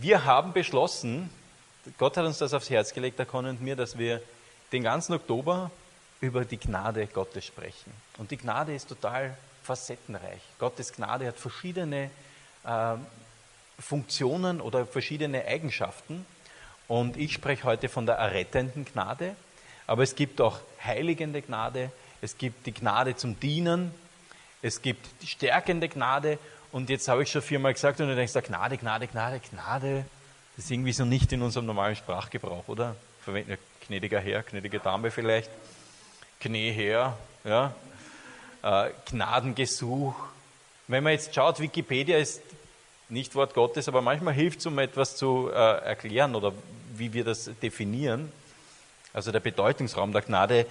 Wir haben beschlossen, Gott hat uns das aufs Herz gelegt, der Conny und mir, dass wir den ganzen Oktober über die Gnade Gottes sprechen. Und die Gnade ist total facettenreich. Gottes Gnade hat verschiedene äh, Funktionen oder verschiedene Eigenschaften. Und ich spreche heute von der errettenden Gnade, aber es gibt auch heiligende Gnade, es gibt die Gnade zum Dienen, es gibt die stärkende Gnade und jetzt habe ich schon viermal gesagt und du denkst, Gnade, Gnade, Gnade, Gnade, das ist irgendwie so nicht in unserem normalen Sprachgebrauch, oder? Verwenden wir gnädiger Herr, gnädige Dame vielleicht, Gnä Herr, ja, äh, Gnadengesuch. Wenn man jetzt schaut, Wikipedia ist nicht Wort Gottes, aber manchmal hilft es, um etwas zu äh, erklären oder wie wir das definieren. Also der Bedeutungsraum der Gnade,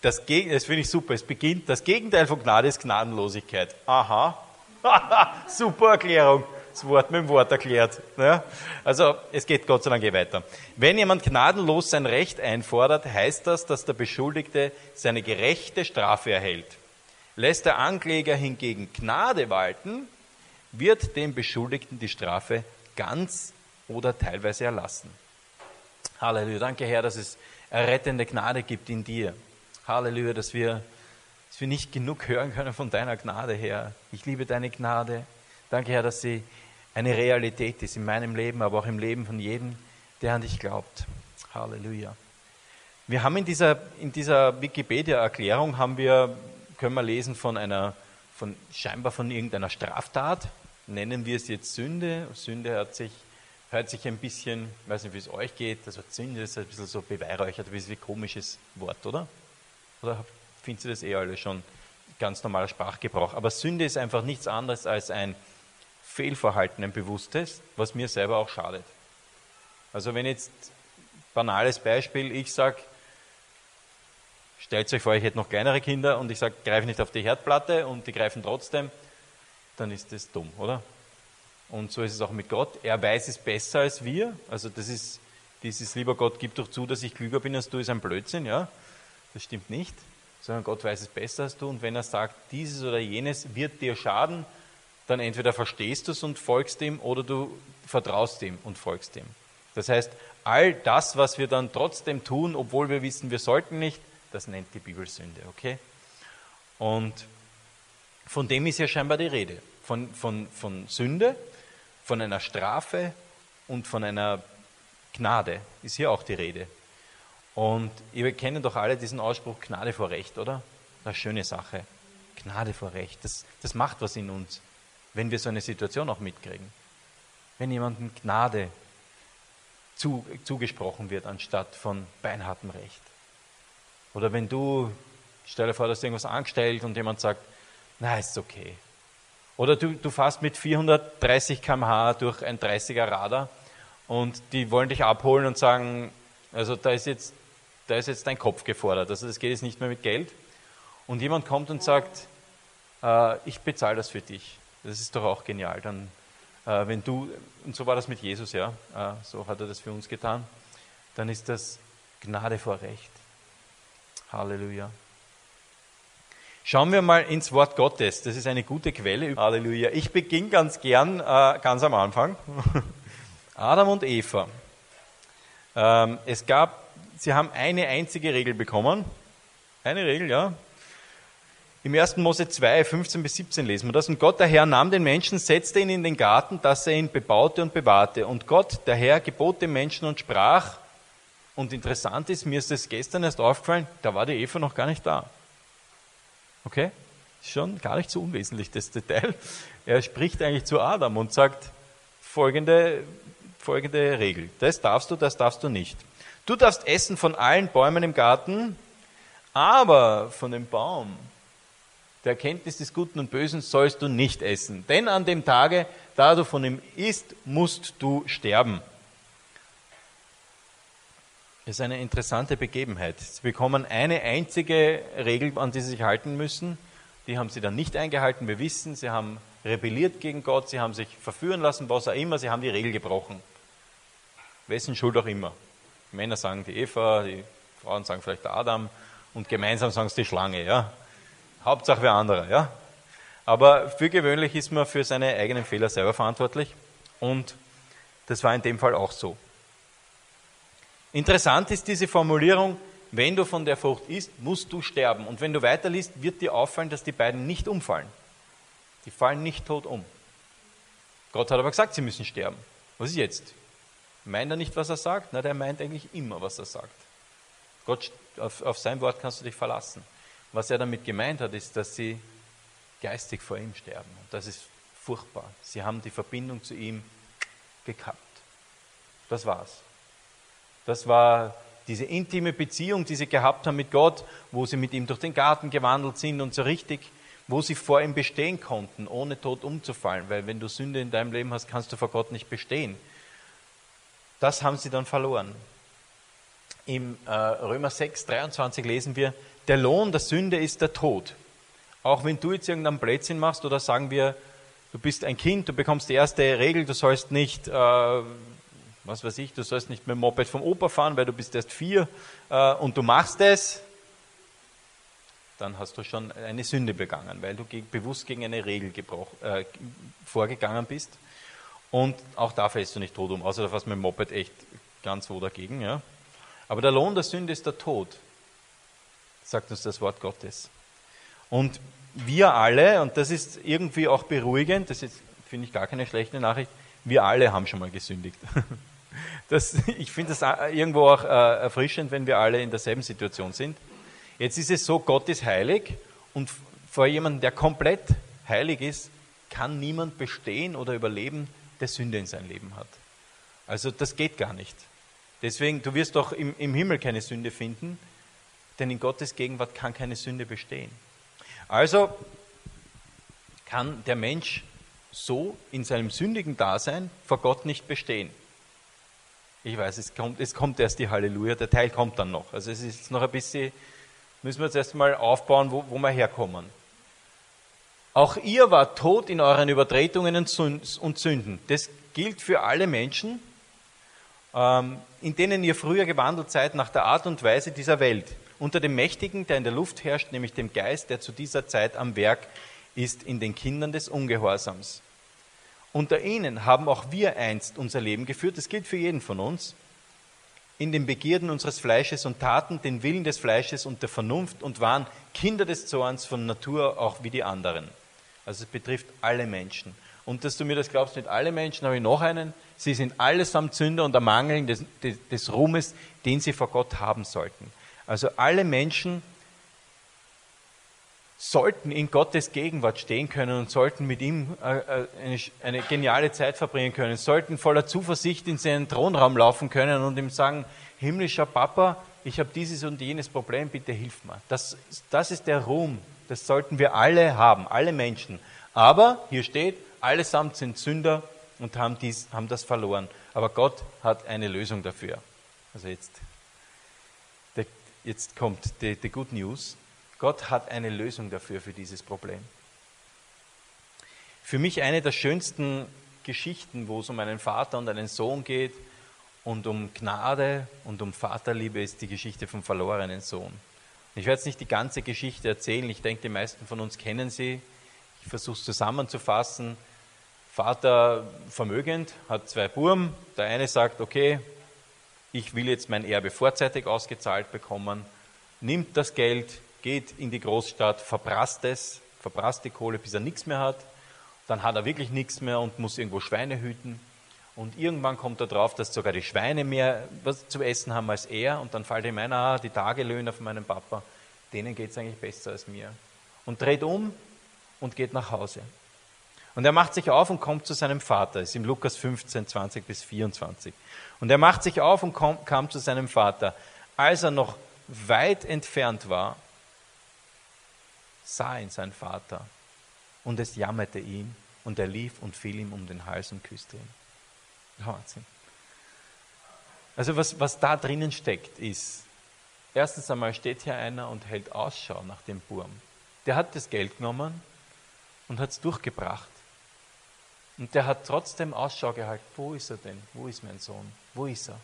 das, das finde ich super. Es beginnt, das Gegenteil von Gnade ist Gnadenlosigkeit. Aha. super Erklärung. Das Wort mit dem Wort erklärt. Ja? Also es geht Gott sei Dank eh weiter. Wenn jemand gnadenlos sein Recht einfordert, heißt das, dass der Beschuldigte seine gerechte Strafe erhält. Lässt der Ankläger hingegen Gnade walten, wird dem Beschuldigten die Strafe ganz oder teilweise erlassen. Halleluja. Danke, Herr, dass es errettende Gnade gibt in dir. Halleluja, dass wir, dass wir nicht genug hören können von deiner Gnade, Herr. Ich liebe deine Gnade. Danke, Herr, dass sie eine Realität ist in meinem Leben, aber auch im Leben von jedem, der an dich glaubt. Halleluja. Wir haben in dieser, in dieser Wikipedia-Erklärung haben wir, können wir lesen von einer, von, scheinbar von irgendeiner Straftat. Nennen wir es jetzt Sünde. Sünde hat sich hört sich ein bisschen, ich weiß nicht, wie es euch geht, Wort Sünde ist ein bisschen so beweihräuchert, wie ein komisches Wort, oder? Oder findet ihr das eh alle schon ganz normaler Sprachgebrauch? Aber Sünde ist einfach nichts anderes als ein Fehlverhalten, ein bewusstes, was mir selber auch schadet. Also wenn jetzt, banales Beispiel, ich sage, stellt euch vor, ich hätte noch kleinere Kinder und ich sage, greif nicht auf die Herdplatte und die greifen trotzdem, dann ist das dumm, oder? Und so ist es auch mit Gott. Er weiß es besser als wir. Also das ist dieses lieber Gott, gib doch zu, dass ich klüger bin als du, ist ein Blödsinn, ja. Das stimmt nicht. Sondern Gott weiß es besser als du. Und wenn er sagt, dieses oder jenes wird dir schaden, dann entweder verstehst du es und folgst ihm oder du vertraust ihm und folgst ihm. Das heißt, all das, was wir dann trotzdem tun, obwohl wir wissen, wir sollten nicht, das nennt die Bibel Sünde, okay? Und von dem ist ja scheinbar die Rede. Von, von, von Sünde, von einer Strafe und von einer Gnade ist hier auch die Rede. Und wir kennen doch alle diesen Ausspruch Gnade vor Recht, oder? Eine schöne Sache. Gnade vor Recht. Das, das macht was in uns, wenn wir so eine Situation auch mitkriegen. Wenn jemandem Gnade zu, zugesprochen wird, anstatt von beinhartem Recht. Oder wenn du, stell dir vor, du hast irgendwas angestellt und jemand sagt, na, ist okay, oder du, du fährst mit 430 km/h durch ein 30er Radar und die wollen dich abholen und sagen, also da ist jetzt, da ist jetzt dein Kopf gefordert. Also das geht jetzt nicht mehr mit Geld. Und jemand kommt und sagt, äh, ich bezahle das für dich. Das ist doch auch genial. Dann, äh, wenn du, und so war das mit Jesus, ja, äh, so hat er das für uns getan, dann ist das Gnade vor Recht. Halleluja. Schauen wir mal ins Wort Gottes. Das ist eine gute Quelle. Halleluja. Ich beginne ganz gern, äh, ganz am Anfang. Adam und Eva. Ähm, es gab, sie haben eine einzige Regel bekommen. Eine Regel, ja. Im 1. Mose 2, 15 bis 17 lesen wir das. Und Gott, der Herr, nahm den Menschen, setzte ihn in den Garten, dass er ihn bebaute und bewahrte. Und Gott, der Herr, gebot dem Menschen und sprach, und interessant ist, mir ist das gestern erst aufgefallen, da war die Eva noch gar nicht da. Okay? Schon gar nicht so unwesentlich, das Detail. Er spricht eigentlich zu Adam und sagt folgende, folgende Regel. Das darfst du, das darfst du nicht. Du darfst essen von allen Bäumen im Garten, aber von dem Baum der Erkenntnis des Guten und Bösen sollst du nicht essen. Denn an dem Tage, da du von ihm isst, musst du sterben. Das ist eine interessante Begebenheit. Sie bekommen eine einzige Regel, an die sie sich halten müssen. Die haben sie dann nicht eingehalten. Wir wissen, sie haben rebelliert gegen Gott, sie haben sich verführen lassen, was auch immer, sie haben die Regel gebrochen. Wessen Schuld auch immer. Männer sagen die Eva, die Frauen sagen vielleicht der Adam und gemeinsam sagen es die Schlange. Ja? Hauptsache wer anderer. Ja? Aber für gewöhnlich ist man für seine eigenen Fehler selber verantwortlich und Das war in dem Fall auch so. Interessant ist diese Formulierung, wenn du von der Frucht isst, musst du sterben. Und wenn du weiterliest, wird dir auffallen, dass die beiden nicht umfallen. Die fallen nicht tot um. Gott hat aber gesagt, sie müssen sterben. Was ist jetzt? Meint er nicht, was er sagt? Na, der meint eigentlich immer, was er sagt. Gott, auf, auf sein Wort kannst du dich verlassen. Was er damit gemeint hat, ist, dass sie geistig vor ihm sterben. Und das ist furchtbar. Sie haben die Verbindung zu ihm gekappt. Das war's. Das war diese intime Beziehung, die sie gehabt haben mit Gott, wo sie mit ihm durch den Garten gewandelt sind und so richtig, wo sie vor ihm bestehen konnten, ohne tot umzufallen. Weil wenn du Sünde in deinem Leben hast, kannst du vor Gott nicht bestehen. Das haben sie dann verloren. Im äh, Römer 6, 23 lesen wir, der Lohn der Sünde ist der Tod. Auch wenn du jetzt irgendeinen Blödsinn machst oder sagen wir, du bist ein Kind, du bekommst die erste Regel, du sollst nicht, äh, was weiß ich, du sollst nicht mit dem Moped vom Opa fahren, weil du bist erst vier äh, und du machst es, dann hast du schon eine Sünde begangen, weil du bewusst gegen eine Regel äh, vorgegangen bist. Und auch da fällst du nicht tot um, außer du fährst mit dem Moped echt ganz wo dagegen. Ja? Aber der Lohn der Sünde ist der Tod, sagt uns das Wort Gottes. Und wir alle, und das ist irgendwie auch beruhigend, das ist, finde ich, gar keine schlechte Nachricht, wir alle haben schon mal gesündigt. Das, ich finde das irgendwo auch äh, erfrischend, wenn wir alle in derselben Situation sind. Jetzt ist es so, Gott ist heilig und vor jemandem, der komplett heilig ist, kann niemand bestehen oder überleben, der Sünde in sein Leben hat. Also das geht gar nicht. Deswegen, du wirst doch im, im Himmel keine Sünde finden, denn in Gottes Gegenwart kann keine Sünde bestehen. Also kann der Mensch so in seinem sündigen Dasein vor Gott nicht bestehen. Ich weiß, es kommt, es kommt erst die Halleluja, der Teil kommt dann noch. Also es ist noch ein bisschen, müssen wir jetzt erstmal aufbauen, wo, wo wir herkommen. Auch ihr wart tot in euren Übertretungen und Sünden. Das gilt für alle Menschen, ähm, in denen ihr früher gewandelt seid nach der Art und Weise dieser Welt. Unter dem Mächtigen, der in der Luft herrscht, nämlich dem Geist, der zu dieser Zeit am Werk ist in den Kindern des Ungehorsams. Unter ihnen haben auch wir einst unser Leben geführt, das gilt für jeden von uns, in den Begierden unseres Fleisches und taten den Willen des Fleisches und der Vernunft und waren Kinder des Zorns von Natur auch wie die anderen. Also es betrifft alle Menschen. Und dass du mir das glaubst, nicht alle Menschen, habe ich noch einen. Sie sind allesamt Sünder und ermangeln des, des, des Ruhmes, den sie vor Gott haben sollten. Also alle Menschen sollten in Gottes Gegenwart stehen können und sollten mit ihm äh, äh, eine, geniale Zeit verbringen können, sollten voller Zuversicht in seinen Thronraum laufen können und ihm sagen, himmlischer Papa, ich habe dieses und jenes Problem, bitte hilf mir. Das, das ist der Ruhm, das sollten wir alle haben, alle Menschen. Aber hier steht, allesamt sind Sünder und haben, dies, haben das verloren. Aber Gott hat eine Lösung dafür. Also jetzt, jetzt kommt die, die Good News. Gott hat eine Lösung dafür, für dieses Problem. Für mich eine der schönsten Geschichten, wo es um einen Vater und einen Sohn geht und um Gnade und um Vaterliebe, ist die Geschichte vom verlorenen Sohn. Ich werde jetzt nicht die ganze Geschichte erzählen. Ich denke, die meisten von uns kennen sie. Ich versuche es zusammenzufassen. Vater vermögend, hat zwei Buben. Der eine sagt, okay, ich will jetzt mein Erbe vorzeitig ausgezahlt bekommen, nimmt das Geld, geht in die Großstadt, verprasst es, verprasst die Kohle, bis er nichts mehr hat. Dann hat er wirklich nichts mehr und muss irgendwo Schweine hüten. Und irgendwann kommt er drauf, dass sogar die Schweine mehr was zu essen haben als er. Und dann fällt ihm ein, ah, die Tagelöhner von meinem Papa, denen geht es eigentlich besser als mir. Und dreht um und geht nach Hause. Und er macht sich auf und kommt zu seinem Vater. Das ist im Lukas 15, 20 bis 24. Und er macht sich auf und kam zu seinem Vater. Als er noch weit entfernt war, sah ihn sein Vater. Und es jammerte ihn. Und er lief und fiel ihm um den Hals und küsste ihn. Wahnsinn. Also was, was da drinnen steckt, ist, erstens einmal steht hier einer und hält Ausschau nach dem Burm. Der hat das Geld genommen und hat es durchgebracht. Und der hat trotzdem Ausschau gehalten, wo ist er denn? Wo ist mein Sohn? Wo ist er?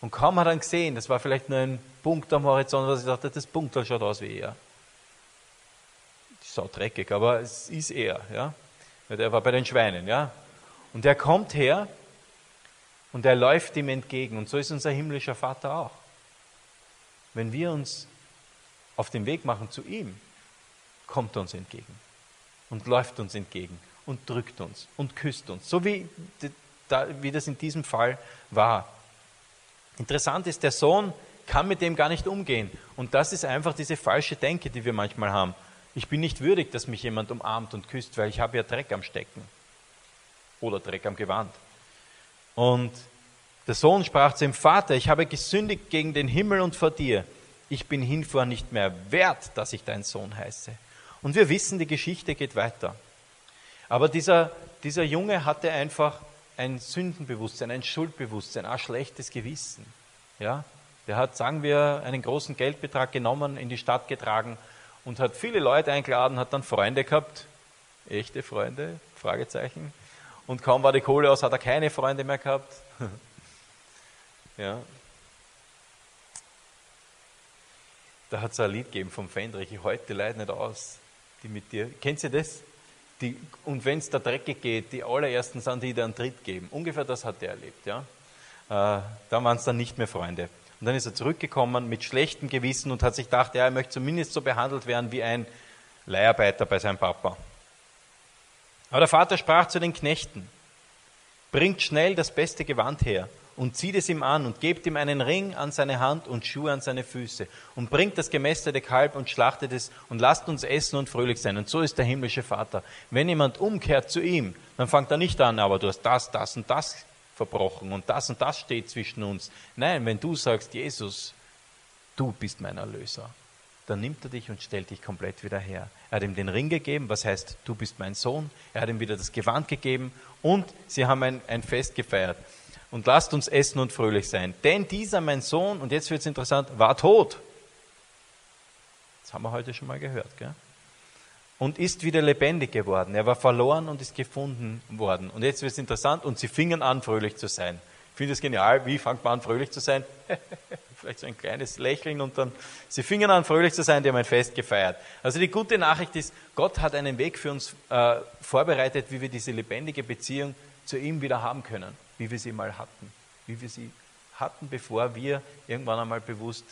Und kaum hat er ihn gesehen, das war vielleicht nur ein Punkt am Horizont, was ich dachte, das Punkt schaut aus wie er. Sau dreckig, aber es ist er, ja. Der war bei den Schweinen, ja. Und er kommt her Und er läuft ihm entgegen. Und so ist unser himmlischer Vater auch. Wenn wir uns auf den Weg machen zu ihm, kommt er uns entgegen und läuft uns entgegen und drückt uns und küsst uns. So wie, wie das in diesem Fall war. Interessant ist, der Sohn kann mit dem gar nicht umgehen. Und das ist einfach diese falsche Denke, die wir manchmal haben. Ich bin nicht würdig, dass mich jemand umarmt und küsst, weil ich habe ja Dreck am Stecken oder Dreck am Gewand. Und der Sohn sprach zu ihm, Vater, ich habe gesündigt gegen den Himmel und vor dir. Ich bin hinvor nicht mehr wert, dass ich dein Sohn heiße. Und wir wissen, die Geschichte geht weiter. Aber dieser, dieser Junge hatte einfach ein Sündenbewusstsein, ein Schuldbewusstsein, ein schlechtes Gewissen. Ja? Der hat, sagen wir, einen großen Geldbetrag genommen, in die Stadt getragen und hat viele Leute eingeladen, hat dann Freunde gehabt, echte Freunde, Fragezeichen. Und kaum war die Kohle aus, hat er keine Freunde mehr gehabt. ja. Da hat es ein Lied gegeben vom Fendrich, ich heute leid nicht aus, die mit dir. Kennt ihr das? Die, und wenn es da dreckig geht, die allerersten sind die, die einen Tritt geben. Ungefähr das hat er erlebt. Ja? Äh, da waren es dann nicht mehr Freunde. Und dann ist er zurückgekommen mit schlechtem Gewissen und hat sich gedacht, ja, er möchte zumindest so behandelt werden wie ein Leiharbeiter bei seinem Papa. Aber der Vater sprach zu den Knechten, bringt schnell das beste Gewand her und zieht es ihm an und gebt ihm einen Ring an seine Hand und Schuhe an seine Füße und bringt das gemästete Kalb und schlachtet es und lasst uns essen und fröhlich sein. Und so ist der himmlische Vater. Wenn jemand umkehrt zu ihm, dann fängt er nicht an, aber du hast das, das und das verbrochen und das und das steht zwischen uns. Nein, wenn du sagst, Jesus, du bist mein Erlöser, dann nimmt er dich und stellt dich komplett wieder her. Er hat ihm den Ring gegeben, was heißt, du bist mein Sohn. Er hat ihm wieder das Gewand gegeben und sie haben ein, ein Fest gefeiert. Und lasst uns essen und fröhlich sein. Denn dieser, mein Sohn, und jetzt wird es interessant, war tot. Das haben wir heute schon mal gehört. Gell? Und ist wieder lebendig geworden. Er war verloren und ist gefunden worden. Und jetzt wird es interessant und sie fingen an, fröhlich zu sein. Ich finde es genial. Wie fängt man an, fröhlich zu sein? Vielleicht so ein kleines Lächeln und dann, sie fingen an, fröhlich zu sein, die haben ein Fest gefeiert. Also die gute Nachricht ist, Gott hat einen Weg für uns äh, vorbereitet, wie wir diese lebendige Beziehung zu ihm wieder haben können, wie wir sie mal hatten, wie wir sie hatten, bevor wir irgendwann einmal bewusst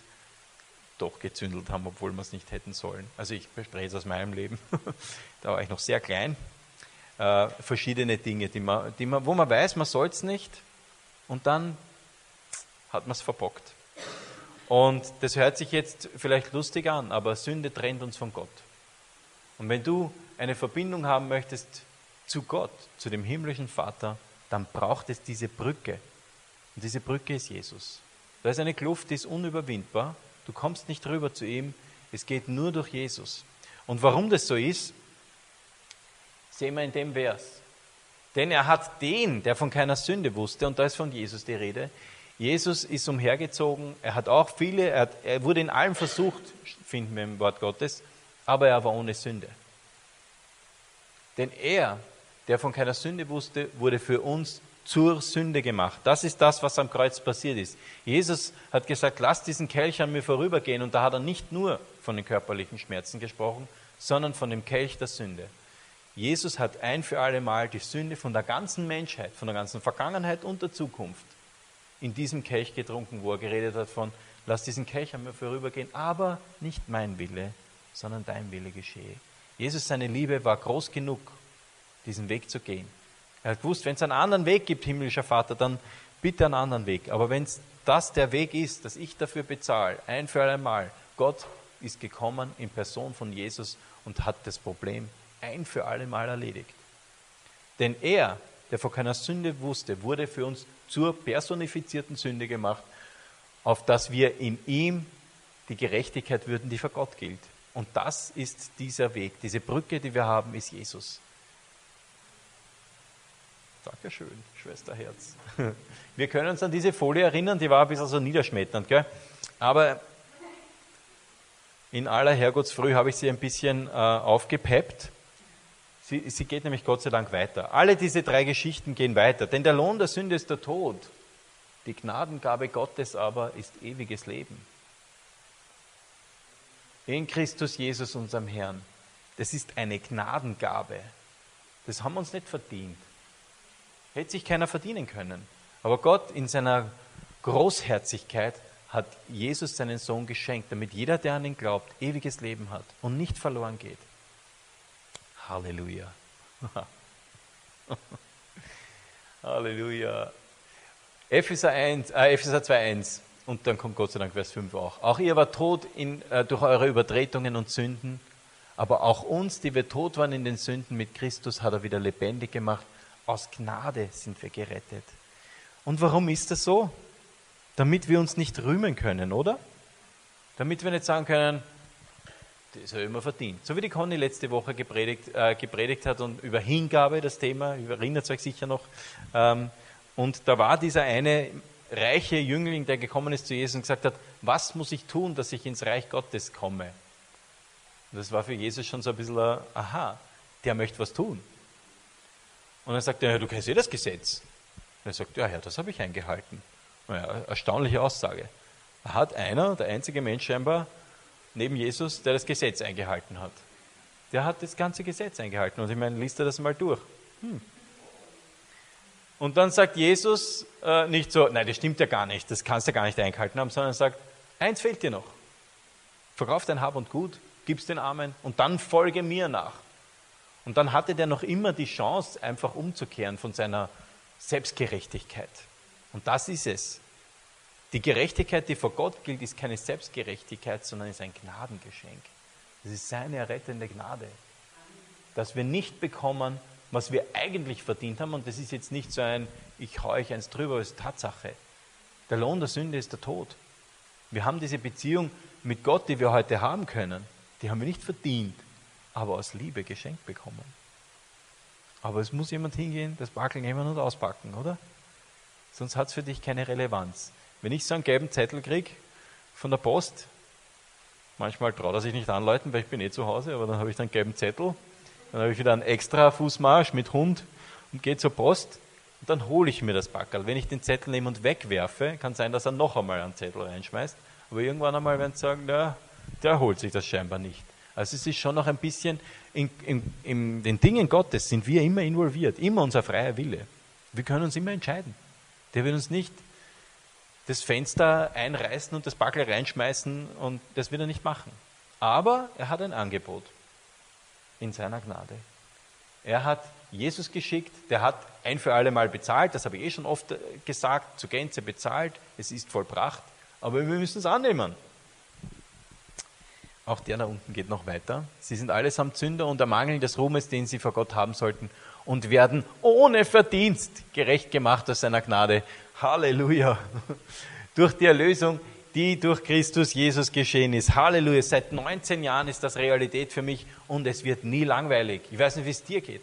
doch gezündelt haben, obwohl wir es nicht hätten sollen. Also ich spreche es aus meinem Leben. da war ich noch sehr klein. Äh, verschiedene Dinge, die man, die man, wo man weiß, man soll es nicht. Und dann hat man es verbockt. Und das hört sich jetzt vielleicht lustig an, aber Sünde trennt uns von Gott. Und wenn du eine Verbindung haben möchtest zu Gott, zu dem himmlischen Vater, dann braucht es diese Brücke. Und diese Brücke ist Jesus. Da ist eine Kluft, die ist unüberwindbar. Du kommst nicht rüber zu ihm. Es geht nur durch Jesus. Und warum das so ist, sehen wir in dem Vers. Denn er hat den, der von keiner Sünde wusste, und da ist von Jesus die Rede. Jesus ist umhergezogen, er hat auch viele, er, hat, er wurde in allem versucht, finden wir im Wort Gottes, aber er war ohne Sünde. Denn er, der von keiner Sünde wusste, wurde für uns zur Sünde gemacht. Das ist das, was am Kreuz passiert ist. Jesus hat gesagt, lass diesen Kelch an mir vorübergehen. Und da hat er nicht nur von den körperlichen Schmerzen gesprochen, sondern von dem Kelch der Sünde. Jesus hat ein für alle Mal die Sünde von der ganzen Menschheit, von der ganzen Vergangenheit und der Zukunft in diesem Kelch getrunken, wo er geredet hat von, lass diesen Kelch an mir vorübergehen, aber nicht mein Wille, sondern dein Wille geschehe. Jesus, seine Liebe war groß genug, diesen Weg zu gehen. Er hat gewusst, wenn es einen anderen Weg gibt, himmlischer Vater, dann bitte einen anderen Weg. Aber wenn das der Weg ist, dass ich dafür bezahle, ein für einmal, Gott ist gekommen in Person von Jesus und hat das Problem ein für alle Mal erledigt. Denn er, der vor keiner Sünde wusste, wurde für uns zur personifizierten Sünde gemacht, auf dass wir in ihm die Gerechtigkeit würden, die für Gott gilt. Und das ist dieser Weg. Diese Brücke, die wir haben, ist Jesus. Dankeschön, Schwesterherz. Wir können uns an diese Folie erinnern, die war ein bisschen so niederschmetternd, gell? aber in aller Herrgottsfrüh habe ich sie ein bisschen äh, aufgepeppt. Sie, sie geht nämlich Gott sei Dank weiter. Alle diese drei Geschichten gehen weiter, denn der Lohn der Sünde ist der Tod. Die Gnadengabe Gottes aber ist ewiges Leben. In Christus Jesus, unserem Herrn. Das ist eine Gnadengabe. Das haben wir uns nicht verdient. Hätte sich keiner verdienen können. Aber Gott in seiner Großherzigkeit hat Jesus seinen Sohn geschenkt, damit jeder, der an ihn glaubt, ewiges Leben hat und nicht verloren geht. Halleluja. Halleluja. Epheser, 1, äh, Epheser 2,1 und dann kommt Gott sei Dank Vers 5 auch. Auch ihr wart tot in, äh, durch eure Übertretungen und Sünden, aber auch uns, die wir tot waren in den Sünden mit Christus, hat er wieder lebendig gemacht. Aus Gnade sind wir gerettet. Und warum ist das so? Damit wir uns nicht rühmen können, oder? Damit wir nicht sagen können, das habe ich immer verdient. So wie die Conny letzte Woche gepredigt, äh, gepredigt hat und über Hingabe das Thema, erinnert euch sicher noch. Ähm, und da war dieser eine reiche Jüngling, der gekommen ist zu Jesus und gesagt hat, was muss ich tun, dass ich ins Reich Gottes komme? Und das war für Jesus schon so ein bisschen, aha, der möchte was tun. Und dann sagt er, ja, du kennst eh das Gesetz. Und er sagt, ja, ja, das habe ich eingehalten. Ja, erstaunliche Aussage. Da hat einer, der einzige Mensch scheinbar, neben Jesus, der das Gesetz eingehalten hat. Der hat das ganze Gesetz eingehalten. Und ich meine, liest er das mal durch. Hm. Und dann sagt Jesus äh, nicht so, nein, das stimmt ja gar nicht, das kannst du gar nicht eingehalten haben, sondern sagt, eins fehlt dir noch. Verkauf dein Hab und Gut, gib's den Armen und dann folge mir nach. Und dann hatte der noch immer die Chance, einfach umzukehren von seiner Selbstgerechtigkeit. Und das ist es. Die Gerechtigkeit, die vor Gott gilt, ist keine Selbstgerechtigkeit, sondern ist ein Gnadengeschenk. Das ist seine errettende Gnade. Dass wir nicht bekommen, was wir eigentlich verdient haben. Und das ist jetzt nicht so ein, ich hau euch eins drüber, das ist Tatsache. Der Lohn der Sünde ist der Tod. Wir haben diese Beziehung mit Gott, die wir heute haben können, die haben wir nicht verdient, aber aus Liebe geschenkt bekommen. Aber es muss jemand hingehen, das Backel nehmen und auspacken, oder? Sonst hat es für dich keine Relevanz. Wenn ich so einen gelben Zettel kriege von der Post, manchmal traut er sich nicht anleiten, weil ich bin eh zu Hause, aber dann habe ich dann einen gelben Zettel, dann habe ich wieder einen extra Fußmarsch mit Hund und gehe zur Post und dann hole ich mir das Backerl. Wenn ich den Zettel nehme und wegwerfe, kann sein, dass er noch einmal einen Zettel reinschmeißt, aber irgendwann einmal werden sie sagen, na, der holt sich das scheinbar nicht. Also es ist schon noch ein bisschen, in, in, in den Dingen Gottes sind wir immer involviert, immer unser freier Wille. Wir können uns immer entscheiden. Der wird uns nicht das Fenster einreißen und das Backel reinschmeißen und das wird er nicht machen. Aber er hat ein Angebot in seiner Gnade. Er hat Jesus geschickt, der hat ein für alle Mal bezahlt, das habe ich eh schon oft gesagt, zur Gänze bezahlt, es ist vollbracht, aber wir müssen es annehmen. Auch der da unten geht noch weiter. Sie sind allesamt Sünder und ermangeln des Ruhmes, den sie vor Gott haben sollten und werden ohne Verdienst gerecht gemacht aus seiner Gnade Halleluja. Durch die Erlösung, die durch Christus Jesus geschehen ist. Halleluja. Seit 19 Jahren ist das Realität für mich und es wird nie langweilig. Ich weiß nicht, wie es dir geht.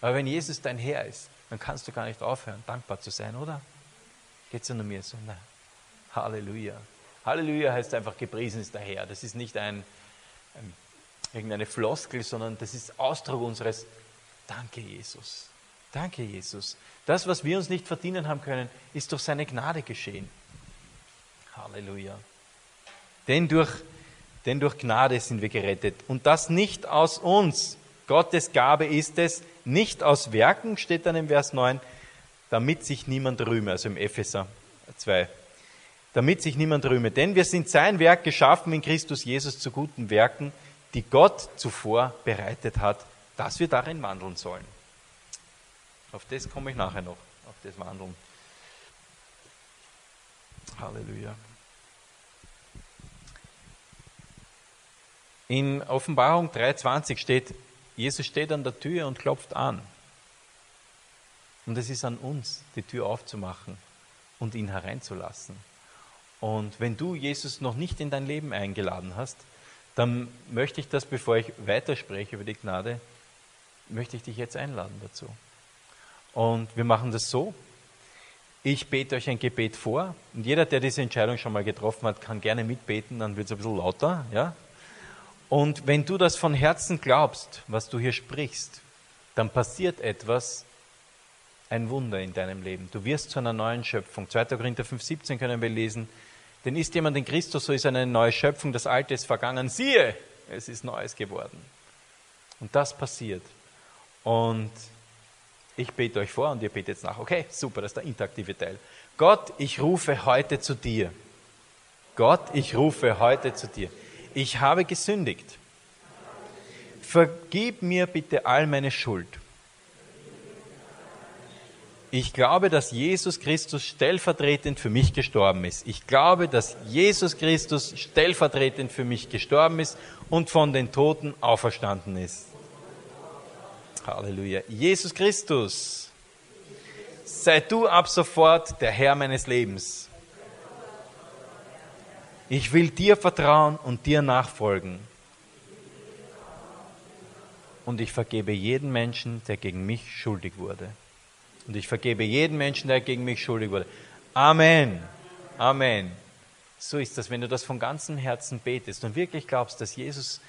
Aber wenn Jesus dein Herr ist, dann kannst du gar nicht aufhören, dankbar zu sein, oder? Geht es nur mir so? Nein. Halleluja. Halleluja heißt einfach, gepriesen ist der Herr. Das ist nicht ein, ein, irgendeine Floskel, sondern das ist Ausdruck unseres Danke, Jesus. Danke, Jesus. Das, was wir uns nicht verdienen haben können, ist durch seine Gnade geschehen. Halleluja. Denn durch, denn durch Gnade sind wir gerettet. Und das nicht aus uns. Gottes Gabe ist es, nicht aus Werken, steht dann im Vers 9, damit sich niemand rühme, also im Epheser 2. Damit sich niemand rühme. Denn wir sind sein Werk geschaffen in Christus Jesus zu guten Werken, die Gott zuvor bereitet hat, dass wir darin wandeln sollen. Auf das komme ich nachher noch, auf das Wandeln. Halleluja. In Offenbarung 3,20 steht, Jesus steht an der Tür und klopft an. Und es ist an uns, die Tür aufzumachen und ihn hereinzulassen. Und wenn du Jesus noch nicht in dein Leben eingeladen hast, dann möchte ich das, bevor ich weiterspreche über die Gnade, möchte ich dich jetzt einladen dazu. Und wir machen das so. Ich bete euch ein Gebet vor und jeder, der diese Entscheidung schon mal getroffen hat, kann gerne mitbeten, dann wird es ein bisschen lauter. Ja? Und wenn du das von Herzen glaubst, was du hier sprichst, dann passiert etwas, ein Wunder in deinem Leben. Du wirst zu einer neuen Schöpfung. 2. Korinther 5,17 können wir lesen. Denn ist jemand in Christus, so ist eine neue Schöpfung, das Alte ist vergangen. Siehe, es ist Neues geworden. Und das passiert. Und Ich bete euch vor und ihr betet jetzt nach. Okay, super, das ist der interaktive Teil. Gott, ich rufe heute zu dir. Gott, ich rufe heute zu dir. Ich habe gesündigt. Vergib mir bitte all meine Schuld. Ich glaube, dass Jesus Christus stellvertretend für mich gestorben ist. Ich glaube, dass Jesus Christus stellvertretend für mich gestorben ist und von den Toten auferstanden ist. Halleluja. Jesus Christus, sei du ab sofort der Herr meines Lebens. Ich will dir vertrauen und dir nachfolgen. Und ich vergebe jeden Menschen, der gegen mich schuldig wurde. Und ich vergebe jeden Menschen, der gegen mich schuldig wurde. Amen. Amen. So ist das, wenn du das von ganzem Herzen betest und wirklich glaubst, dass Jesus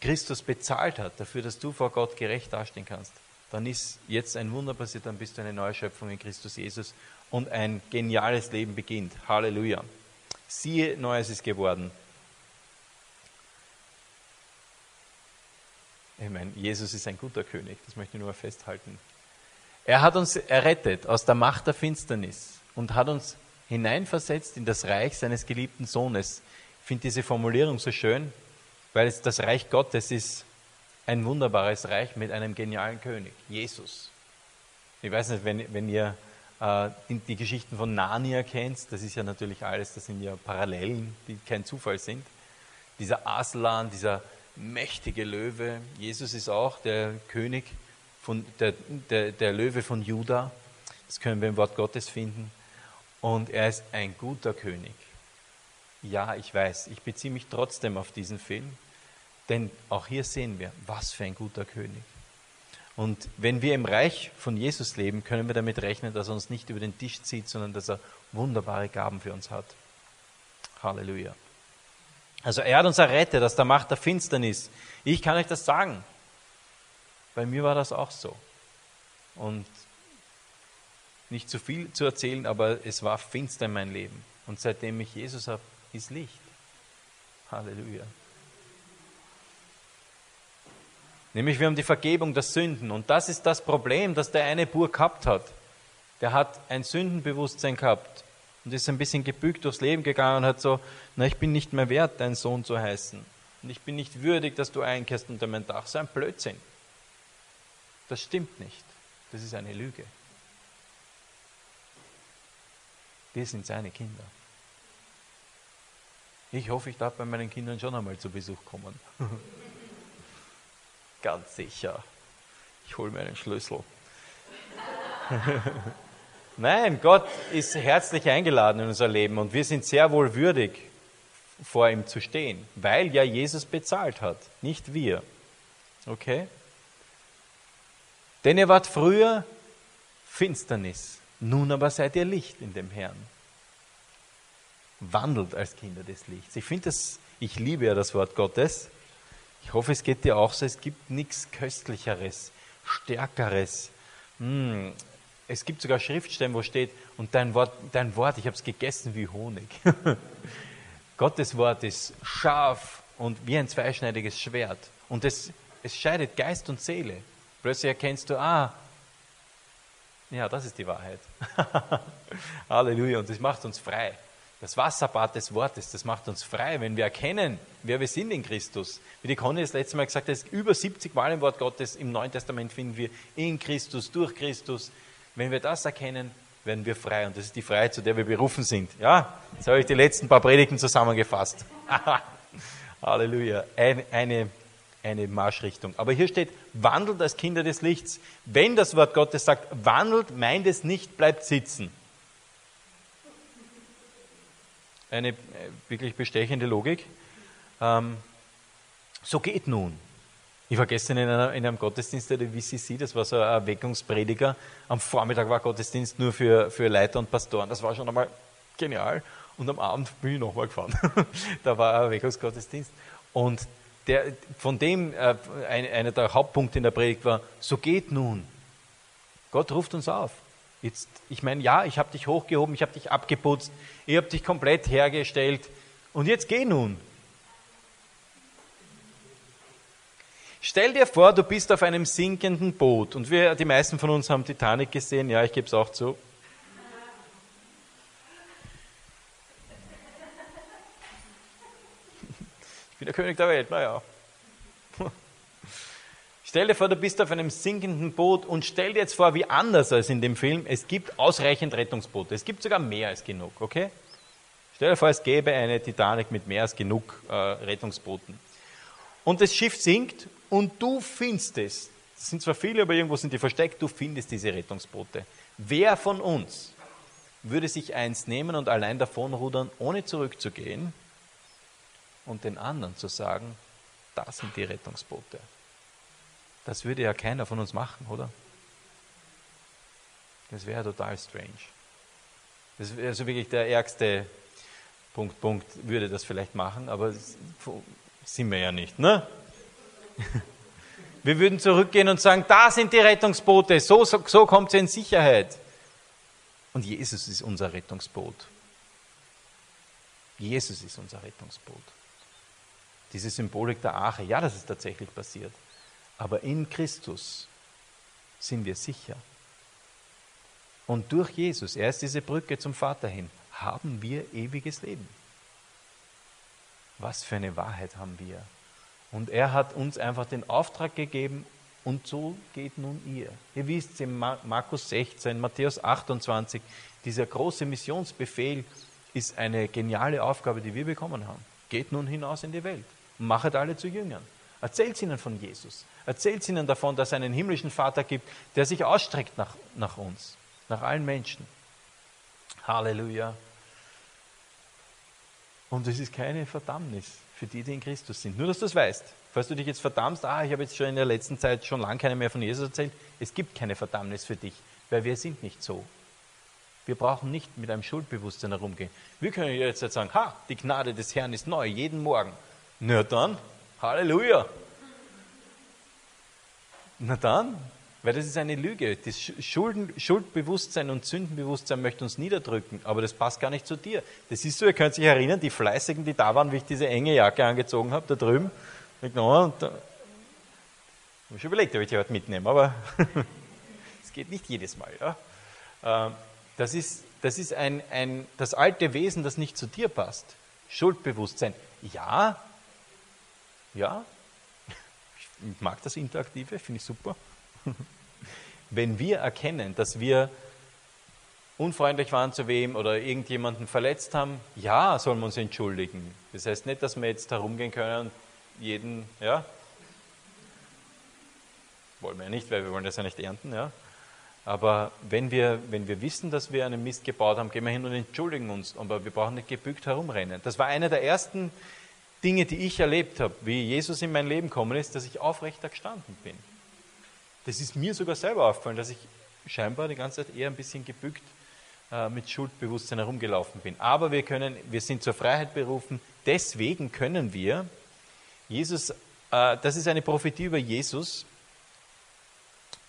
Christus bezahlt hat dafür, dass du vor Gott gerecht dastehen kannst, dann ist jetzt ein Wunder passiert, dann bist du eine neue Schöpfung in Christus Jesus und ein geniales Leben beginnt. Halleluja. Siehe, Neues ist geworden. Ich meine, Jesus ist ein guter König, das möchte ich nur festhalten. Er hat uns errettet aus der Macht der Finsternis und hat uns hineinversetzt in das Reich seines geliebten Sohnes. Ich finde diese Formulierung so schön, weil es das Reich Gottes ist ein wunderbares Reich mit einem genialen König, Jesus. Ich weiß nicht, wenn, wenn ihr äh, die, die, Geschichten von Narnia kennt, das ist ja natürlich alles, das sind ja Parallelen, die kein Zufall sind. Dieser Aslan, dieser mächtige Löwe, Jesus ist auch der König, von, der, der, der Löwe von Juda, das können wir im Wort Gottes finden. Und er ist ein guter König. Ja, ich weiß, ich beziehe mich trotzdem auf diesen Film, denn auch hier sehen wir, was für ein guter König. Und wenn wir im Reich von Jesus leben, können wir damit rechnen, dass er uns nicht über den Tisch zieht, sondern dass er wunderbare Gaben für uns hat. Halleluja. Also er hat uns errettet aus der Macht der Finsternis. Ich kann euch das sagen. Bei mir war das auch so. Und nicht zu viel zu erzählen, aber es war finster in meinem Leben. Und seitdem ich Jesus habe, ist Licht. Halleluja. Nämlich wir haben die Vergebung der Sünden. Und das ist das Problem, das der eine Bur gehabt hat. Der hat ein Sündenbewusstsein gehabt und ist ein bisschen gebückt durchs Leben gegangen und hat so, na, ich bin nicht mehr wert, dein Sohn zu heißen. Und ich bin nicht würdig, dass du einkehrst unter mein Dach. So ein Blödsinn. Das stimmt nicht. Das ist eine Lüge. Wir sind seine Kinder. Ich hoffe, ich darf bei meinen Kindern schon einmal zu Besuch kommen. Ganz sicher. Ich hole mir einen Schlüssel. Nein, Gott ist herzlich eingeladen in unser Leben und wir sind sehr wohl würdig, vor ihm zu stehen, weil ja Jesus bezahlt hat, nicht wir. Okay? Denn ihr wart früher Finsternis, nun aber seid ihr Licht in dem Herrn wandelt als Kinder des Lichts. Ich finde das, ich liebe ja das Wort Gottes. Ich hoffe, es geht dir auch so. Es gibt nichts Köstlicheres, Stärkeres. Hm. Es gibt sogar Schriftstellen, wo steht, und dein Wort, dein Wort ich habe es gegessen wie Honig. Gottes Wort ist scharf und wie ein zweischneidiges Schwert. Und es, es scheidet Geist und Seele. Plötzlich erkennst du, ah, ja, das ist die Wahrheit. Halleluja. Und das macht uns frei. Das Wasserbad des Wortes, das macht uns frei, wenn wir erkennen, wer wir sind in Christus. Wie die Conny das letzte Mal gesagt hat, über 70 Mal im Wort Gottes im Neuen Testament finden wir in Christus, durch Christus. Wenn wir das erkennen, werden wir frei. Und das ist die Freiheit, zu der wir berufen sind. Ja, jetzt habe ich die letzten paar Predigten zusammengefasst. Halleluja. Eine, eine, eine Marschrichtung. Aber hier steht, wandelt als Kinder des Lichts. Wenn das Wort Gottes sagt, wandelt, meint es nicht, bleibt sitzen eine äh, wirklich bestechende Logik. Ähm, so geht nun. Ich war gestern in, einer, in, einem Gottesdienst der WCC, das war so ein Erweckungsprediger. Am Vormittag war Gottesdienst nur für, für Leiter und Pastoren. Das war schon einmal genial. Und am Abend bin ich nochmal gefahren. da war ein Erweckungsgottesdienst. Und der, von dem, äh, ein, einer der Hauptpunkte in der Predigt war, so geht nun. Gott ruft uns auf. Jetzt, ich meine, ja, ich habe dich hochgehoben, ich habe dich abgeputzt, ich habe dich komplett hergestellt und jetzt geh nun. Stell dir vor, du bist auf einem sinkenden Boot und wir, die meisten von uns haben Titanic gesehen, ja, ich gebe es auch zu. Bin der König der Welt, naja. Stell dir vor, du bist auf einem sinkenden Boot und stell dir jetzt vor, wie anders als in dem Film, es gibt ausreichend Rettungsboote. Es gibt sogar mehr als genug, okay? Stell dir vor, es gäbe eine Titanic mit mehr als genug äh, Rettungsbooten. Und das Schiff sinkt und du findest es. Es sind zwar viele, aber irgendwo sind die versteckt, du findest diese Rettungsboote. Wer von uns würde sich eins nehmen und allein davonrudern, ohne zurückzugehen und den anderen zu sagen, das sind die Rettungsboote? Das würde ja keiner von uns machen, oder? Das wäre total strange. Das wäre also wirklich der ärgste Punkt, Punkt, würde das vielleicht machen, aber sind wir ja nicht, ne? Wir würden zurückgehen und sagen, da sind die Rettungsboote, so, so, so kommt sie in Sicherheit. Und Jesus ist unser Rettungsboot. Jesus ist unser Rettungsboot. Diese Symbolik der Arche, ja, das ist tatsächlich passiert. Aber in Christus sind wir sicher. Und durch Jesus, er ist diese Brücke zum Vater hin, haben wir ewiges Leben. Was für eine Wahrheit haben wir. Und er hat uns einfach den Auftrag gegeben, und so geht nun ihr. Ihr wisst in Markus 16, Matthäus 28, dieser große Missionsbefehl ist eine geniale Aufgabe, die wir bekommen haben. Geht nun hinaus in die Welt machet alle zu Jüngern. Erzählt ihnen von Jesus. Erzählt ihnen davon, dass es einen himmlischen Vater gibt, der sich ausstreckt nach, nach uns, nach allen Menschen. Halleluja. Und es ist keine Verdammnis für die, die in Christus sind. Nur, dass du das weißt. Falls du dich jetzt verdammst, ah, ich habe jetzt schon in der letzten Zeit schon lange keine mehr von Jesus erzählt, es gibt keine Verdammnis für dich, weil wir sind nicht so. Wir brauchen nicht mit einem Schuldbewusstsein herumgehen. Wir können jetzt sagen, ha, die Gnade des Herrn ist neu, jeden Morgen. Na dann, Halleluja. Na dann, weil das ist eine Lüge. Das Schulden, Schuldbewusstsein und Sündenbewusstsein möchte uns niederdrücken, aber das passt gar nicht zu dir. Das ist so, ihr könnt sich erinnern, die Fleißigen, die da waren, wie ich diese enge Jacke angezogen habe, da drüben. Ich habe schon überlegt, ob ich die heute mitnehme, aber es geht nicht jedes Mal. Ja? Ähm, das ist, das, ist ein, ein, das alte Wesen, das nicht zu dir passt. Schuldbewusstsein. Ja, ja, ich mag das Interaktive, finde ich super. Wenn wir erkennen, dass wir unfreundlich waren zu wem oder irgendjemanden verletzt haben, ja, sollen wir uns entschuldigen. Das heißt nicht, dass wir jetzt herumgehen können und jeden, ja, wollen wir ja nicht, weil wir wollen das ja nicht ernten, ja. Aber wenn wir, wenn wir wissen, dass wir einen Mist gebaut haben, gehen wir hin und entschuldigen uns. Aber wir brauchen nicht gebückt herumrennen. Das war einer der ersten Dinge, die ich erlebt habe, wie Jesus in mein Leben gekommen ist, dass ich aufrechter gestanden bin. Das ist mir sogar selber aufgefallen, dass ich scheinbar die ganze Zeit eher ein bisschen gebückt äh, mit Schuldbewusstsein herumgelaufen bin. Aber wir können, wir sind zur Freiheit berufen. Deswegen können wir Jesus, äh, das ist eine Prophetie über Jesus.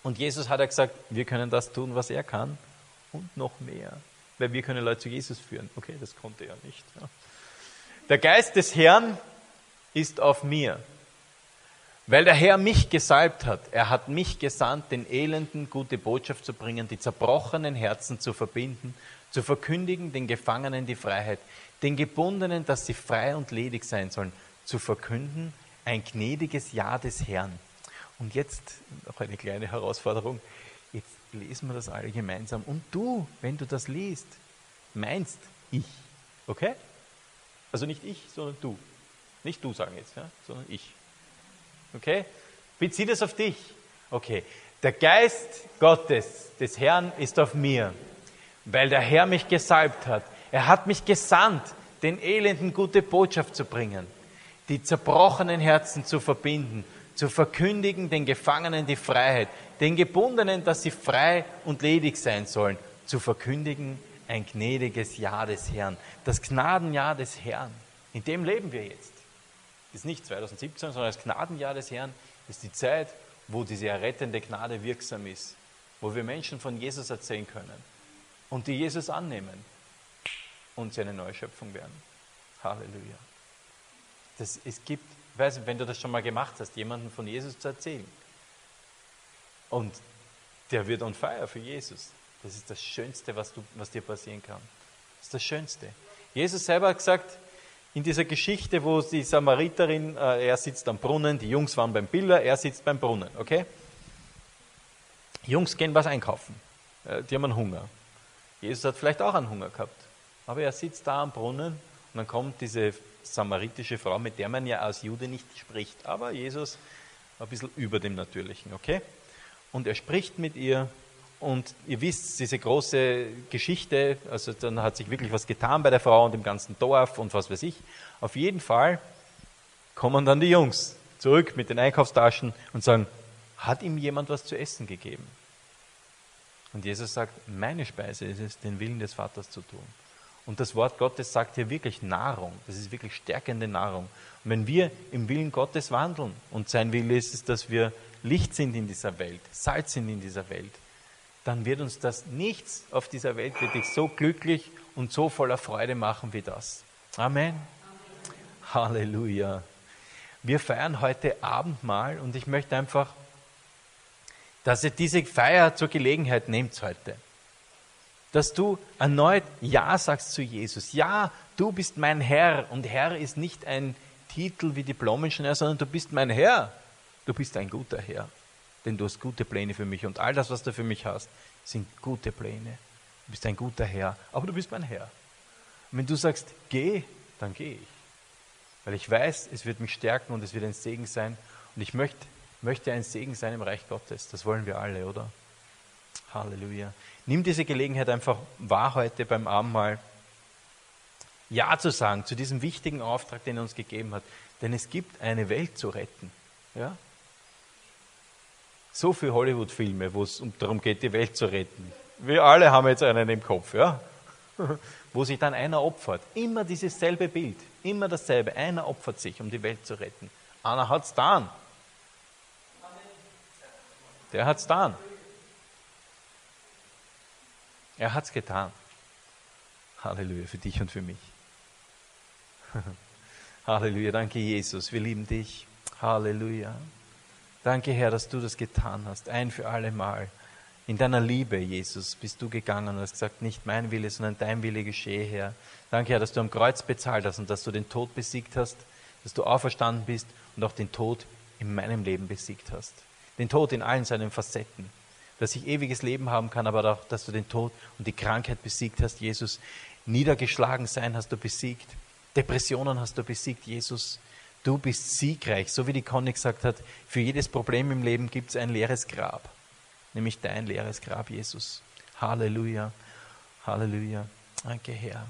Und Jesus hat ja gesagt, wir können das tun, was er kann und noch mehr. Weil wir können Leute zu Jesus führen. Okay, das konnte er nicht. Ja. Der Geist des Herrn ist auf mir, weil der Herr mich gesalbt hat. Er hat mich gesandt, den Elenden gute Botschaft zu bringen, die zerbrochenen Herzen zu verbinden, zu verkündigen den Gefangenen die Freiheit, den Gebundenen, dass sie frei und ledig sein sollen, zu verkünden ein gnädiges Ja des Herrn. Und jetzt noch eine kleine Herausforderung. Jetzt lesen wir das alle gemeinsam. Und du, wenn du das liest, meinst ich. Okay? Also nicht ich, sondern du. Nicht du sagen jetzt, ja, sondern ich. Okay? Bezieh das auf dich. Okay. Der Geist Gottes, des Herrn, ist auf mir, weil der Herr mich gesalbt hat. Er hat mich gesandt, den Elenden gute Botschaft zu bringen, die zerbrochenen Herzen zu verbinden, zu verkündigen den Gefangenen die Freiheit, den Gebundenen, dass sie frei und ledig sein sollen, zu verkündigen ein gnädiges Jahr des Herrn. Das Gnadenjahr des Herrn. In dem leben wir jetzt. Ist nicht 2017, sondern das Gnadenjahr des Herrn ist die Zeit, wo diese errettende Gnade wirksam ist, wo wir Menschen von Jesus erzählen können und die Jesus annehmen und sie eine neue Schöpfung werden. Halleluja. Das, es gibt weiß nicht, wenn du das schon mal gemacht hast, jemanden von Jesus zu erzählen. Und der wird on fire für Jesus. Das ist das Schönste, was, du, was dir passieren kann. Das ist das Schönste. Jesus selber hat gesagt, in dieser Geschichte, wo die Samariterin, äh, er sitzt am Brunnen, die Jungs waren beim Biller, er sitzt beim Brunnen, okay? Jungs gehen was einkaufen. Äh, die haben einen Hunger. Jesus hat vielleicht auch einen Hunger gehabt. Aber er sitzt da am Brunnen und dann kommt diese samaritische Frau, mit der man ja als Jude nicht spricht. Aber Jesus ein bisschen über dem Natürlichen, okay? Und er spricht mit ihr und ihr wisst, diese große Geschichte, also dann hat sich wirklich was getan bei der Frau und im ganzen Dorf und was weiß ich. Auf jeden Fall kommen dann die Jungs zurück mit den Einkaufstaschen und sagen, hat ihm jemand was zu essen gegeben? Und Jesus sagt, meine Speise ist es, den Willen des Vaters zu tun. Und das Wort Gottes sagt hier wirklich Nahrung. Das ist wirklich stärkende Nahrung. Und wenn wir im Willen Gottes wandeln und sein Wille ist es, dass wir Licht sind in dieser Welt, Salz sind in dieser Welt, dann wird uns das nichts auf dieser Welt wirklich so glücklich und so voller Freude machen wie das. Amen. Amen. Halleluja. Wir feiern heute Abendmahl und ich möchte einfach, dass ihr diese Feier zur Gelegenheit nehmt heute dass du erneut Ja sagst zu Jesus. Ja, du bist mein Herr. Und Herr ist nicht ein Titel wie Diplom-Ingenieur, sondern du bist mein Herr. Du bist ein guter Herr. Denn du hast gute Pläne für mich. Und all das, was du für mich hast, sind gute Pläne. Du bist ein guter Herr. Aber du bist mein Herr. Und wenn du sagst, geh, dann gehe ich. Weil ich weiß, es wird mich stärken und es wird ein Segen sein. Und ich möchte, möchte ein Segen sein im Reich Gottes. Das wollen wir alle, oder? Halleluja. Nimm diese Gelegenheit einfach wahr heute beim Abendmahl. Ja zu sagen zu diesem wichtigen Auftrag, den er uns gegeben hat. Denn es gibt eine Welt zu retten. Ja? So viele Hollywood-Filme, wo es darum geht, die Welt zu retten. Wir alle haben jetzt einen im Kopf, ja? wo sich dann einer opfert. Immer dieses selbe Bild, immer dasselbe. Einer opfert sich, um die Welt zu retten. Einer hat es getan. Der hat es getan. Er hat es getan. Halleluja, für dich und für mich. Halleluja, danke Jesus, wir lieben dich. Halleluja. Danke Herr, dass du das getan hast, ein für alle Mal. In deiner Liebe, Jesus, bist du gegangen und hast gesagt, nicht mein Wille, sondern dein Wille geschehe, Herr. Danke, Herr, dass du am Kreuz bezahlt hast und dass du den Tod besiegt hast, dass du auferstanden bist und auch den Tod in meinem Leben besiegt hast. Den Tod in allen seinen Facetten dass ich ewiges Leben haben kann, aber auch, dass du den Tod und die Krankheit besiegt hast, Jesus. Niedergeschlagen sein hast du besiegt. Depressionen hast du besiegt, Jesus. Du bist siegreich, so wie die Conny gesagt hat, für jedes Problem im Leben gibt es ein leeres Grab, nämlich dein leeres Grab, Jesus. Halleluja, Halleluja. Danke, Herr.